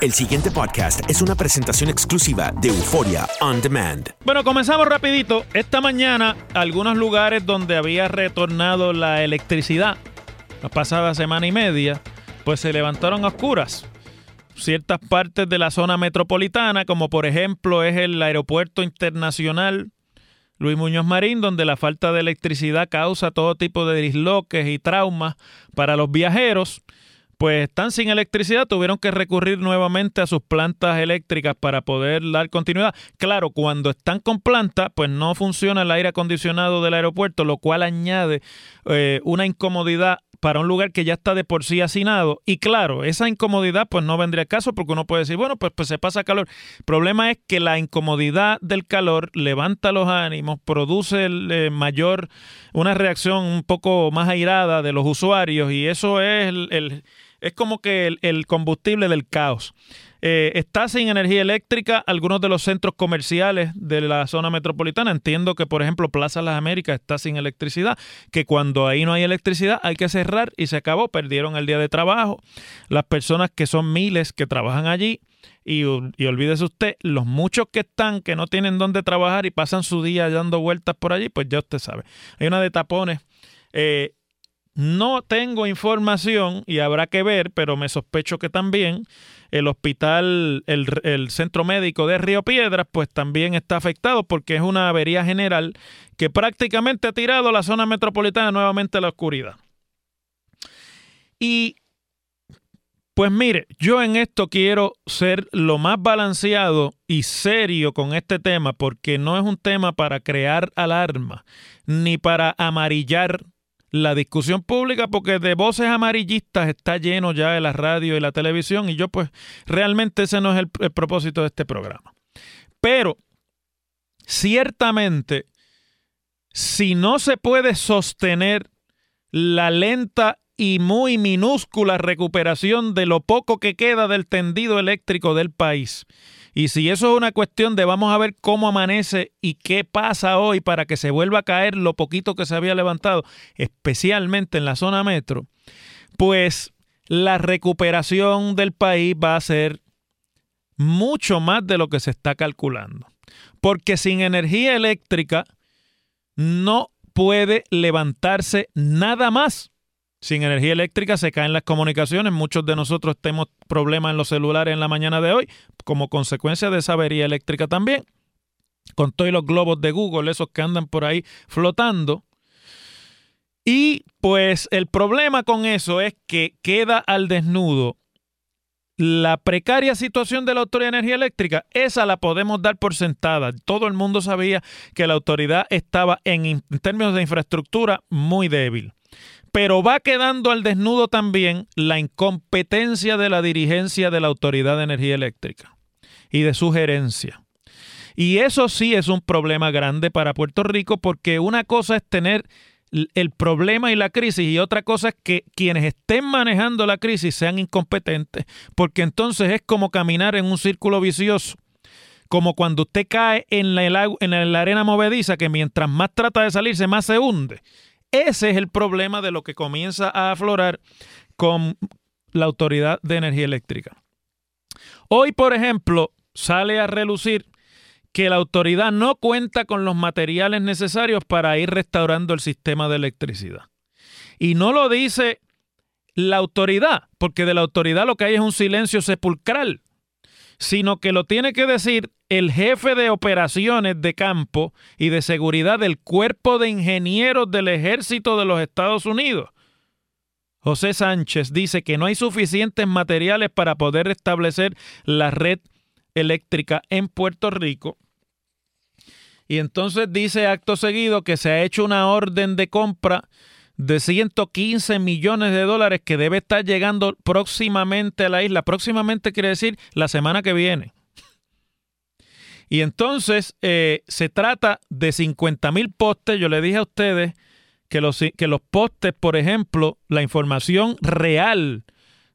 El siguiente podcast es una presentación exclusiva de Euforia On Demand. Bueno, comenzamos rapidito. Esta mañana, algunos lugares donde había retornado la electricidad, la pasada semana y media, pues se levantaron a oscuras. Ciertas partes de la zona metropolitana, como por ejemplo es el aeropuerto internacional Luis Muñoz Marín, donde la falta de electricidad causa todo tipo de disloques y traumas para los viajeros pues están sin electricidad, tuvieron que recurrir nuevamente a sus plantas eléctricas para poder dar continuidad. Claro, cuando están con planta, pues no funciona el aire acondicionado del aeropuerto, lo cual añade eh, una incomodidad para un lugar que ya está de por sí hacinado. Y claro, esa incomodidad pues no vendría al caso porque uno puede decir, bueno, pues, pues se pasa calor. El problema es que la incomodidad del calor levanta los ánimos, produce el, eh, mayor, una reacción un poco más airada de los usuarios y eso es el es como que el, combustible del caos. Eh, está sin energía eléctrica algunos de los centros comerciales de la zona metropolitana. Entiendo que, por ejemplo, Plaza Las Américas está sin electricidad, que cuando ahí no hay electricidad hay que cerrar y se acabó, perdieron el día de trabajo. Las personas que son miles que trabajan allí, y, y, olvídese usted, los muchos que están, que no tienen dónde trabajar y pasan su día dando vueltas por allí, pues ya usted sabe. Hay una de tapones. Eh, no tengo información y habrá que ver, pero me sospecho que también el hospital, el, centro médico de Río Piedras, pues también está afectado porque es una avería general que prácticamente ha tirado la zona metropolitana nuevamente a la oscuridad. Y pues mire, yo en esto quiero ser lo más balanceado y serio con este tema porque no es un tema para crear alarma ni para amarillar la discusión pública porque de voces amarillistas está lleno ya de la radio y la televisión y yo pues realmente ese no es el, el propósito de este programa. Pero ciertamente, si no se puede sostener la lenta y muy minúscula recuperación de lo poco que queda del tendido eléctrico del país, y si eso es una cuestión de vamos a ver cómo amanece y qué pasa hoy para que se vuelva a caer lo poquito que se había levantado, especialmente en la zona metro, pues la recuperación del país va a ser mucho más de lo que se está calculando. Porque sin energía eléctrica no puede levantarse nada más. Sin energía eléctrica se caen las comunicaciones. Muchos de nosotros tenemos problemas en los celulares en la mañana de hoy como consecuencia de esa avería eléctrica también. Con todos los globos de Google, esos que andan por ahí flotando. Y pues el problema con eso es que queda al desnudo la precaria situación de la Autoridad de Energía Eléctrica, esa la podemos dar por sentada. Todo el mundo sabía que la autoridad estaba en, en términos de infraestructura muy débil pero va quedando al desnudo también la incompetencia de la dirigencia de la Autoridad de Energía Eléctrica y de su gerencia. Y eso sí es un problema grande para Puerto Rico porque una cosa es tener el problema y la crisis y otra cosa es que quienes estén manejando la crisis sean incompetentes, porque entonces es como caminar en un círculo vicioso, como cuando usted cae en la, en la arena movediza que mientras más trata de salirse más se hunde. Ese es el problema de lo que comienza a aflorar con la Autoridad de Energía Eléctrica. Hoy, por ejemplo, sale a relucir que la autoridad no cuenta con los materiales necesarios para ir restaurando el sistema de electricidad. Y no lo dice la autoridad, porque de la autoridad lo que hay es un silencio sepulcral, sino que lo tiene que decir el jefe de operaciones de campo y de seguridad del Cuerpo de Ingenieros del Ejército de los Estados Unidos. José Sánchez dice que no hay suficientes materiales para poder restablecer la red eléctrica en Puerto Rico. Y entonces dice acto seguido que se ha hecho una orden de compra de 115 millones de dólares que debe estar llegando próximamente a la isla. Próximamente quiere decir la semana que viene. Y entonces eh, se trata de 50 mil postes. Yo le dije a ustedes que los, que los postes, por ejemplo, la información real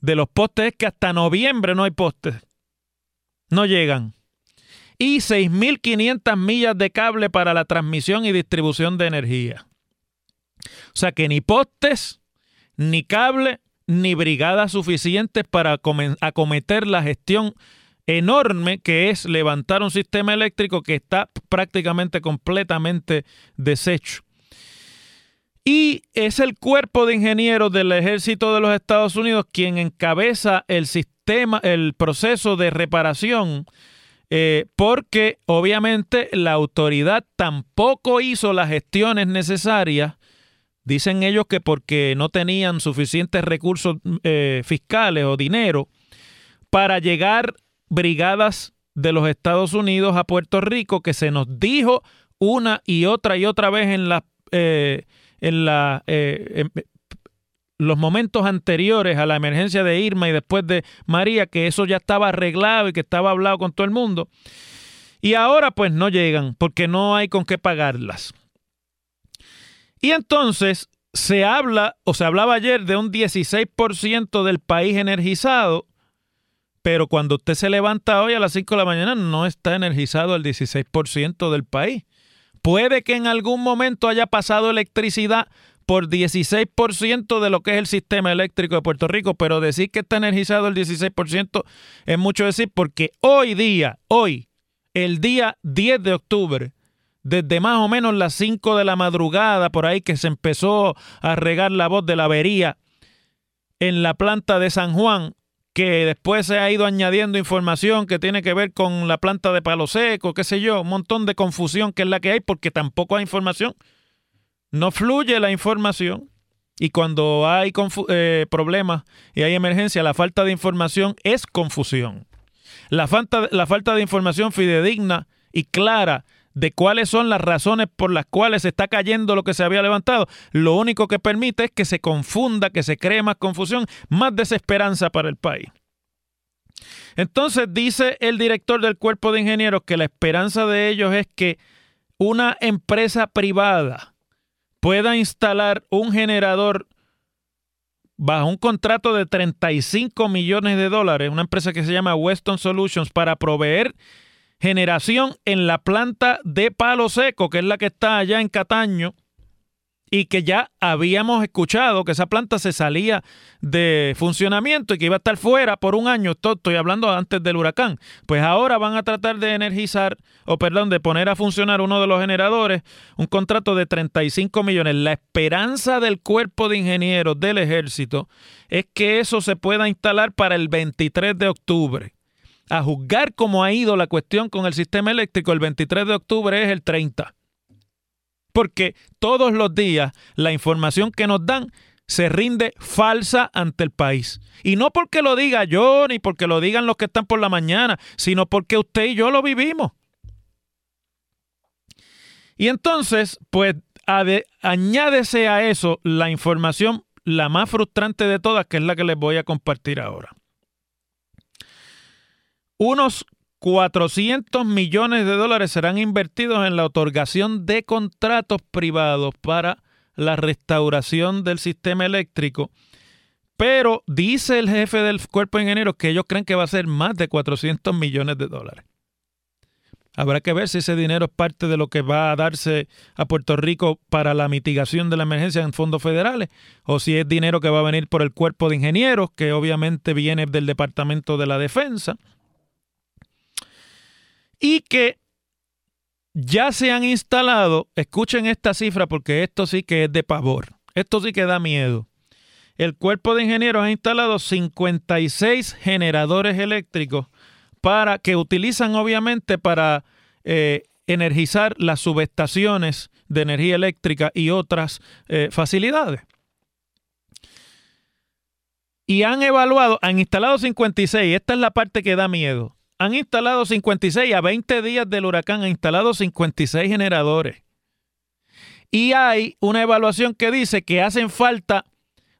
de los postes es que hasta noviembre no hay postes. No llegan. Y 6.500 millas de cable para la transmisión y distribución de energía. O sea que ni postes, ni cable, ni brigadas suficientes para acometer la gestión enorme que es levantar un sistema eléctrico que está prácticamente completamente deshecho. Y es el cuerpo de ingenieros del ejército de los Estados Unidos quien encabeza el sistema, el proceso de reparación, eh, porque obviamente la autoridad tampoco hizo las gestiones necesarias. Dicen ellos que porque no tenían suficientes recursos eh, fiscales o dinero para llegar brigadas de los Estados Unidos a Puerto Rico que se nos dijo una y otra y otra vez en, la, eh, en, eh, los momentos anteriores a la emergencia de Irma y después de María, que eso ya estaba arreglado y que estaba hablado con todo el mundo. Y ahora pues no llegan porque no hay con qué pagarlas. Y entonces se habla, o se hablaba ayer de un 16% del país energizado pero cuando usted se levanta hoy a las 5 de la mañana no está energizado el 16% del país. Puede que en algún momento haya pasado electricidad por 16% de lo que es el sistema eléctrico de Puerto Rico, pero decir que está energizado el 16% es mucho decir porque hoy día, hoy, el día 10 de octubre, desde más o menos las 5 de la madrugada, por ahí que se empezó a regar la voz de la avería en la planta de San Juan, que después se ha ido añadiendo información que tiene que ver con la planta de palo seco, qué sé yo, un montón de confusión que es la que hay porque tampoco hay información. No fluye la información y cuando hay eh, problemas y hay emergencia, la falta de información es confusión. La falta, la falta de información fidedigna y clara de cuáles son las razones por las cuales se está cayendo lo que se había levantado, lo único que permite es que se confunda, que se cree más confusión, más desesperanza para el país. Entonces dice el director del cuerpo de ingenieros que la esperanza de ellos es que una empresa privada pueda instalar un generador bajo un contrato de 35 millones de dólares, una empresa que se llama Weston Solutions, para proveer generación en la planta de palo seco, que es la que está allá en Cataño, y que ya habíamos escuchado que esa planta se salía de funcionamiento y que iba a estar fuera por un año. Estoy hablando antes del huracán. Pues ahora van a tratar de energizar, o perdón, de poner a funcionar uno de los generadores, un contrato de 35 millones. La esperanza del cuerpo de ingenieros del ejército es que eso se pueda instalar para el 23 de octubre a juzgar cómo ha ido la cuestión con el sistema eléctrico, el 23 de octubre es el 30. Porque todos los días la información que nos dan se rinde falsa ante el país. Y no porque lo diga yo, ni porque lo digan los que están por la mañana, sino porque usted y yo lo vivimos. Y entonces, pues añádese a eso la información, la más frustrante de todas, que es la que les voy a compartir ahora unos 400 millones de dólares serán invertidos en la otorgación de contratos privados para la restauración del sistema eléctrico. Pero dice el jefe del cuerpo de ingenieros que ellos creen que va a ser más de 400 millones de dólares. Habrá que ver si ese dinero es parte de lo que va a darse a Puerto Rico para la mitigación de la emergencia en fondos federales o si es dinero que va a venir por el cuerpo de ingenieros, que obviamente viene del Departamento de la Defensa. Y que ya se han instalado, escuchen esta cifra porque esto sí que es de pavor, esto sí que da miedo. El cuerpo de ingenieros ha instalado 56 generadores eléctricos para que utilizan obviamente para eh, energizar las subestaciones de energía eléctrica y otras eh, facilidades. Y han evaluado, han instalado 56, esta es la parte que da miedo. Han instalado 56, a 20 días del huracán han instalado 56 generadores. Y hay una evaluación que dice que hacen falta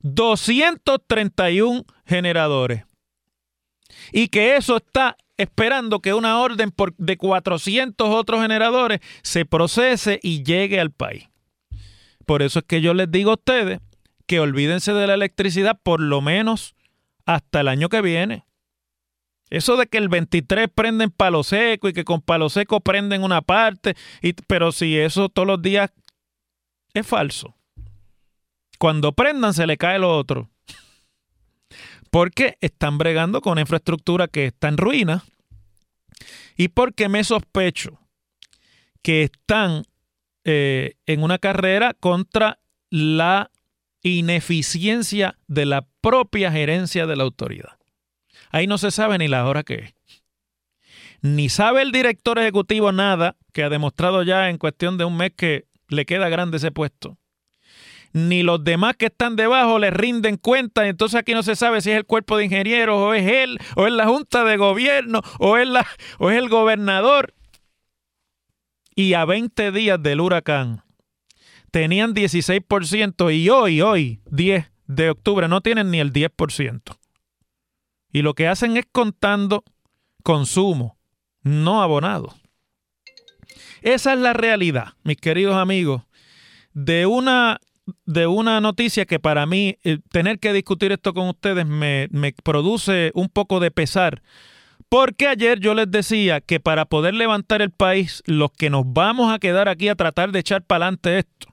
231 generadores. Y que eso está esperando que una orden por, de 400 otros generadores se procese y llegue al país. Por eso es que yo les digo a ustedes que olvídense de la electricidad por lo menos hasta el año que viene. Eso de que el 23 prenden palo seco y que con palo seco prenden una parte, pero si eso todos los días es falso. Cuando prendan se le cae lo otro. Porque están bregando con infraestructura que está en ruina y porque me sospecho que están eh, en una carrera contra la ineficiencia de la propia gerencia de la autoridad. Ahí no se sabe ni la hora que es. Ni sabe el director ejecutivo nada, que ha demostrado ya en cuestión de un mes que le queda grande ese puesto ni los demás que están debajo le rinden cuenta. Entonces aquí no se sabe si es el cuerpo de ingenieros o es él, o es la junta de gobierno, o es, la, o es el gobernador. Y a 20 días del huracán tenían 16% y hoy, hoy, 10 de octubre, no tienen ni el 10%. Y lo que hacen es contando consumo, no abonado. Esa es la realidad, mis queridos amigos, de una de una noticia que para mí eh, tener que discutir esto con ustedes me, me produce un poco de pesar. Porque ayer yo les decía que para poder levantar el país, los que nos vamos a quedar aquí a tratar de echar para adelante esto,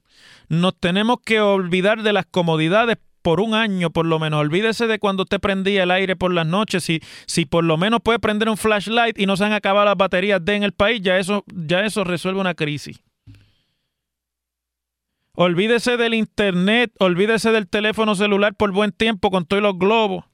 nos tenemos que olvidar de las comodidades por un año, por lo menos. Olvídese de cuando usted prendía el aire por las noches. Si, si por lo menos puede prender un flashlight y no se han acabado las baterías de en el país, ya eso, ya eso resuelve una crisis. Olvídese del internet, olvídese del teléfono celular por buen tiempo con todos los globos.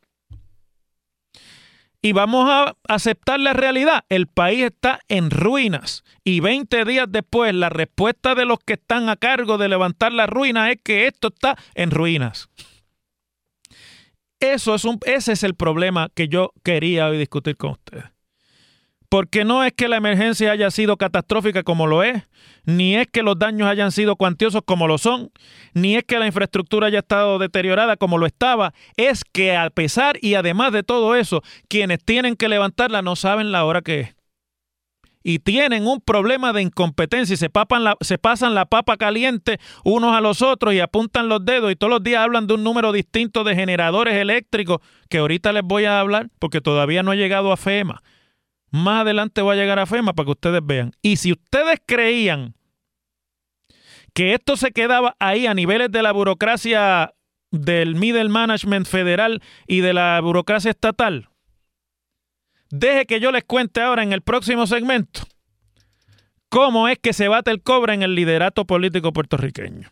Y vamos a aceptar la realidad. El país está en ruinas. Y 20 días después, la respuesta de los que están a cargo de levantar la ruina es que esto está en ruinas. Eso es un, ese es el problema que yo quería hoy discutir con ustedes. Porque no es que la emergencia haya sido catastrófica como lo es, ni es que los daños hayan sido cuantiosos como lo son, ni es que la infraestructura haya estado deteriorada como lo estaba, es que a pesar y además de todo eso, quienes tienen que levantarla no saben la hora que es. Y tienen un problema de incompetencia y se, pasan la papa caliente unos a los otros y apuntan los dedos y todos los días hablan de un número distinto de generadores eléctricos que ahorita les voy a hablar porque todavía no ha llegado a FEMA. Más adelante va a llegar a FEMA para que ustedes vean. Y si ustedes creían que esto se quedaba ahí a niveles de la burocracia del middle management federal y de la burocracia estatal, deje que yo les cuente ahora en el próximo segmento cómo es que se bate el cobre en el liderato político puertorriqueño.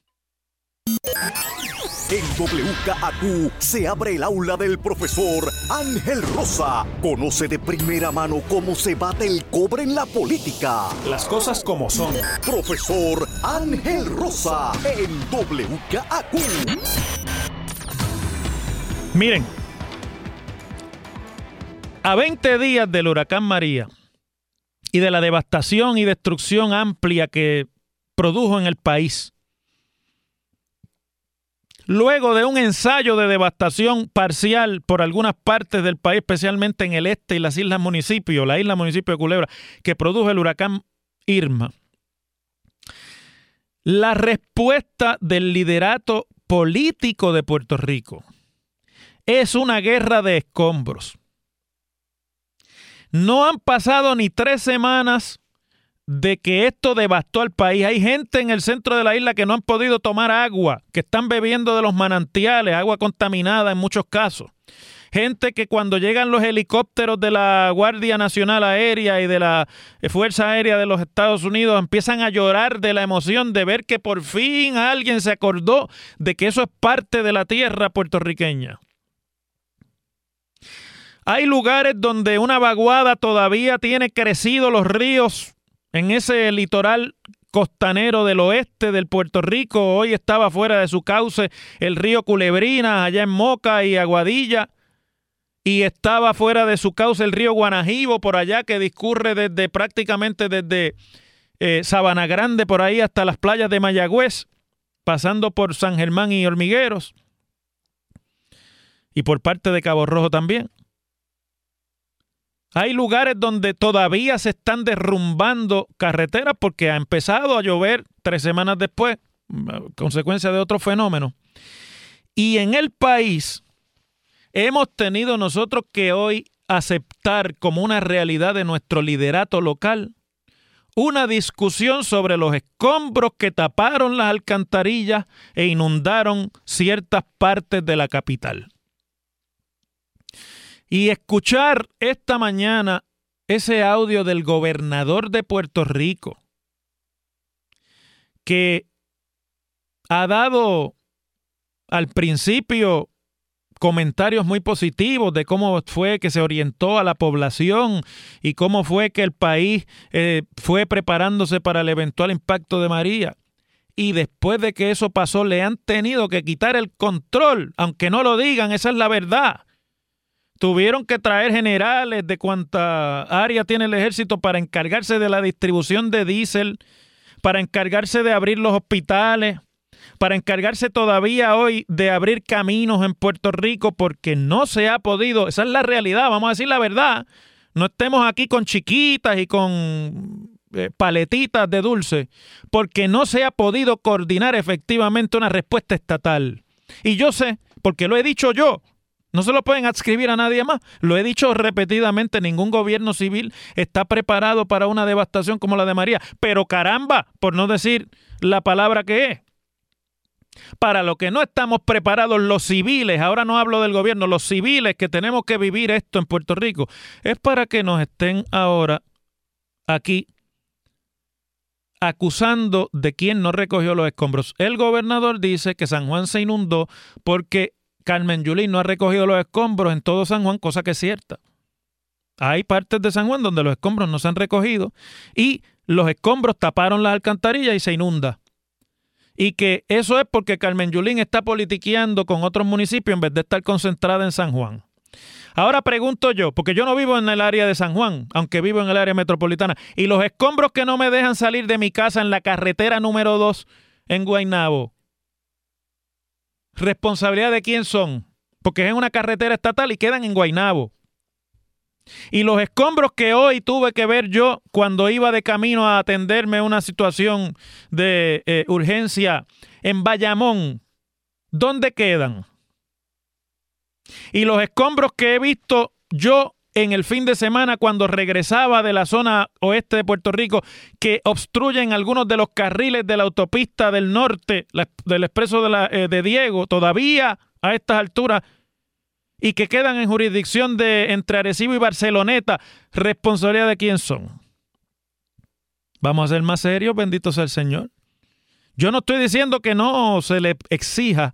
En WKAQ se abre el aula del profesor Ángel Rosa. Conoce de primera mano cómo se bate el cobre en la política. Las cosas como son. Profesor Ángel Rosa en WKAQ. Miren, a 20 días del huracán María y de la devastación y destrucción amplia que produjo en el país, Luego de un ensayo de devastación parcial por algunas partes del país, especialmente en el este y las islas municipios, la isla municipio de Culebra, que produjo el huracán Irma, la respuesta del liderato político de Puerto Rico es una guerra de escombros. No han pasado ni tres semanas de que esto devastó al país. Hay gente en el centro de la isla que no han podido tomar agua, que están bebiendo de los manantiales, agua contaminada en muchos casos. Gente que cuando llegan los helicópteros de la Guardia Nacional Aérea y de la Fuerza Aérea de los Estados Unidos empiezan a llorar de la emoción de ver que por fin alguien se acordó de que eso es parte de la tierra puertorriqueña. Hay lugares donde una vaguada todavía tiene crecido los ríos en ese litoral costanero del oeste del Puerto Rico. Hoy estaba fuera de su cauce el río Culebrina, allá en Moca y Aguadilla. Y estaba fuera de su cauce el río Guanajibo, por allá, que discurre desde prácticamente desde eh, Sabana Grande, por ahí hasta las playas de Mayagüez, pasando por San Germán y Hormigueros. Y por parte de Cabo Rojo también. Hay lugares donde todavía se están derrumbando carreteras porque ha empezado a llover tres semanas después, consecuencia de otro fenómeno. Y en el país hemos tenido nosotros que hoy aceptar como una realidad de nuestro liderato local una discusión sobre los escombros que taparon las alcantarillas e inundaron ciertas partes de la capital. Y escuchar esta mañana ese audio del gobernador de Puerto Rico, que ha dado al principio comentarios muy positivos de cómo fue que se orientó a la población y cómo fue que el país eh, fue preparándose para el eventual impacto de María. Y después de que eso pasó, le han tenido que quitar el control, aunque no lo digan, esa es la verdad tuvieron que traer generales de cuánta área tiene el ejército para encargarse de la distribución de diésel, para encargarse de abrir los hospitales, para encargarse todavía hoy de abrir caminos en Puerto Rico porque no se ha podido, esa es la realidad, vamos a decir la verdad, no estemos aquí con chiquitas y con eh, paletitas de dulce, porque no se ha podido coordinar efectivamente una respuesta estatal. Y yo sé, porque lo he dicho yo, no se lo pueden adscribir a nadie más. Lo he dicho repetidamente, ningún gobierno civil está preparado para una devastación como la de María. Pero caramba, por no decir la palabra que es. Para lo que no estamos preparados los civiles, ahora no hablo del gobierno, los civiles que tenemos que vivir esto en Puerto Rico, es para que nos estén ahora aquí acusando de quién no recogió los escombros. El gobernador dice que San Juan se inundó porque Carmen Yulín no ha recogido los escombros en todo San Juan, cosa que es cierta. Hay partes de San Juan donde los escombros no se han recogido y los escombros taparon las alcantarillas y se inunda. Y que eso es porque Carmen Yulín está politiqueando con otros municipios en vez de estar concentrada en San Juan. Ahora pregunto yo, porque yo no vivo en el área de San Juan, aunque vivo en el área metropolitana, y los escombros que no me dejan salir de mi casa en la carretera número 2 en Guaynabo, ¿Responsabilidad de quién son? Porque es en una carretera estatal y quedan en Guainabo. Y los escombros que hoy tuve que ver yo cuando iba de camino a atenderme una situación de eh, urgencia en Bayamón, ¿dónde quedan? Y los escombros que he visto yo en el fin de semana cuando regresaba de la zona oeste de Puerto Rico que obstruyen algunos de los carriles de la autopista del norte, del expreso de, la, eh, de Diego, todavía a estas alturas y que quedan en jurisdicción de entre Arecibo y Barceloneta, responsabilidad de quién son. Vamos a ser más serios, bendito sea el Señor. Yo no estoy diciendo que no se le exija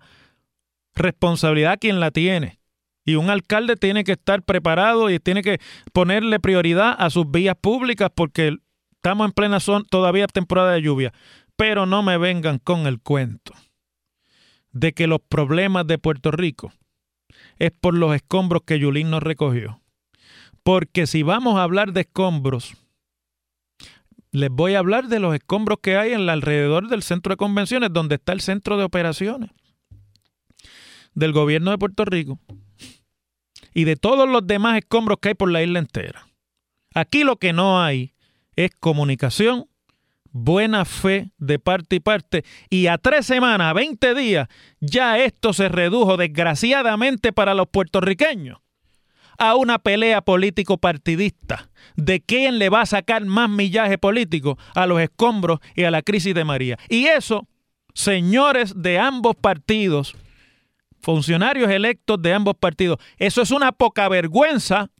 responsabilidad a quien la tiene. Y un alcalde tiene que estar preparado y tiene que ponerle prioridad a sus vías públicas porque estamos en plena zona, todavía temporada de lluvia. Pero no me vengan con el cuento de que los problemas de Puerto Rico es por los escombros que Yulín nos recogió. Porque si vamos a hablar de escombros, les voy a hablar de los escombros que hay en el alrededor del centro de convenciones, donde está el centro de operaciones del gobierno de Puerto Rico y de todos los demás escombros que hay por la isla entera. Aquí lo que no hay es comunicación, buena fe de parte y parte, y a tres semanas, a 20 días, ya esto se redujo desgraciadamente para los puertorriqueños a una pelea político partidista de quién le va a sacar más millaje político a los escombros y a la crisis de María. Y eso, señores de ambos partidos, funcionarios electos de ambos partidos, eso es una poca vergüenza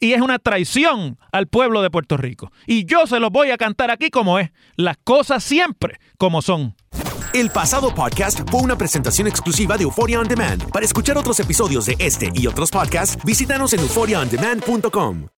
y es una traición al pueblo de Puerto Rico. Y yo se los voy a cantar aquí como es, las cosas siempre como son. El pasado podcast fue una presentación exclusiva de Euphoria On Demand. Para escuchar otros episodios de este y otros podcasts, visítanos en euphoriaondemand.com.